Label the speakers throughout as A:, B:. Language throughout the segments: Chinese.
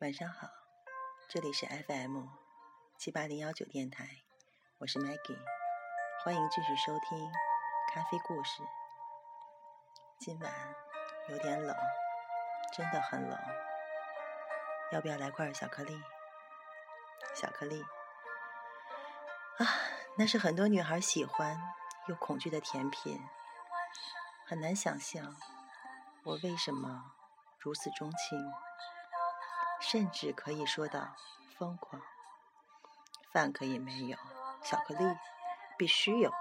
A: 晚上好，这里是 FM 七八零幺九电台，我是 Maggie，欢迎继续收听咖啡故事。今晚有点冷，真的很冷，要不要来块巧克力？巧克力啊，那是很多女孩喜欢又恐惧的甜品，很难想象我为什么如此钟情。甚至可以说到疯狂。饭可以没有，巧克力必须有。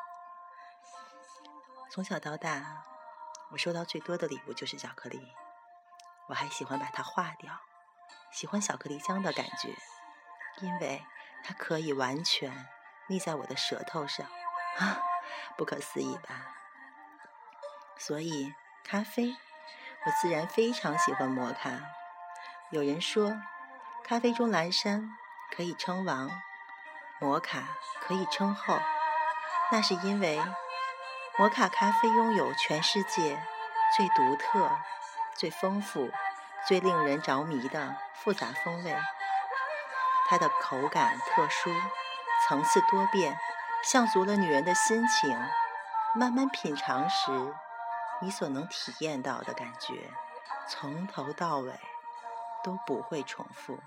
A: 从小到大，我收到最多的礼物就是巧克力。我还喜欢把它化掉，喜欢巧克力浆的感觉，因为它可以完全腻在我的舌头上啊，不可思议吧？所以咖啡，我自然非常喜欢摩卡。有人说，咖啡中蓝山可以称王，摩卡可以称后，那是因为摩卡咖啡拥有全世界最独特、最丰富、最令人着迷的复杂风味。它的口感特殊，层次多变，像足了女人的心情。慢慢品尝时，你所能体验到的感觉，从头到尾。都不会重复，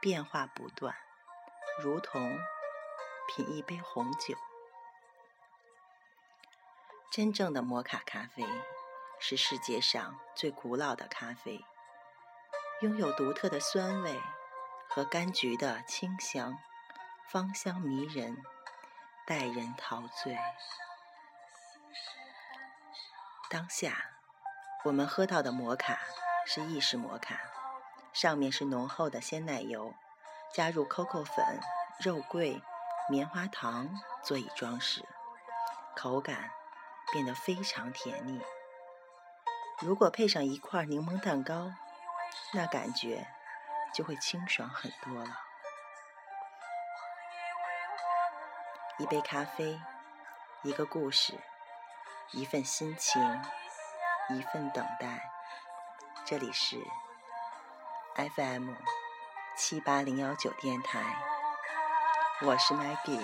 A: 变化不断，如同品一杯红酒。真正的摩卡咖啡是世界上最古老的咖啡，拥有独特的酸味和柑橘的清香，芳香迷人，待人陶醉。当下我们喝到的摩卡是意式摩卡。上面是浓厚的鲜奶油，加入 COCO 粉、肉桂、棉花糖做以装饰，口感变得非常甜腻。如果配上一块柠檬蛋糕，那感觉就会清爽很多了。一杯咖啡，一个故事，一份心情，一份等待。这里是。FM 七八零幺九电台，我是 Maggie。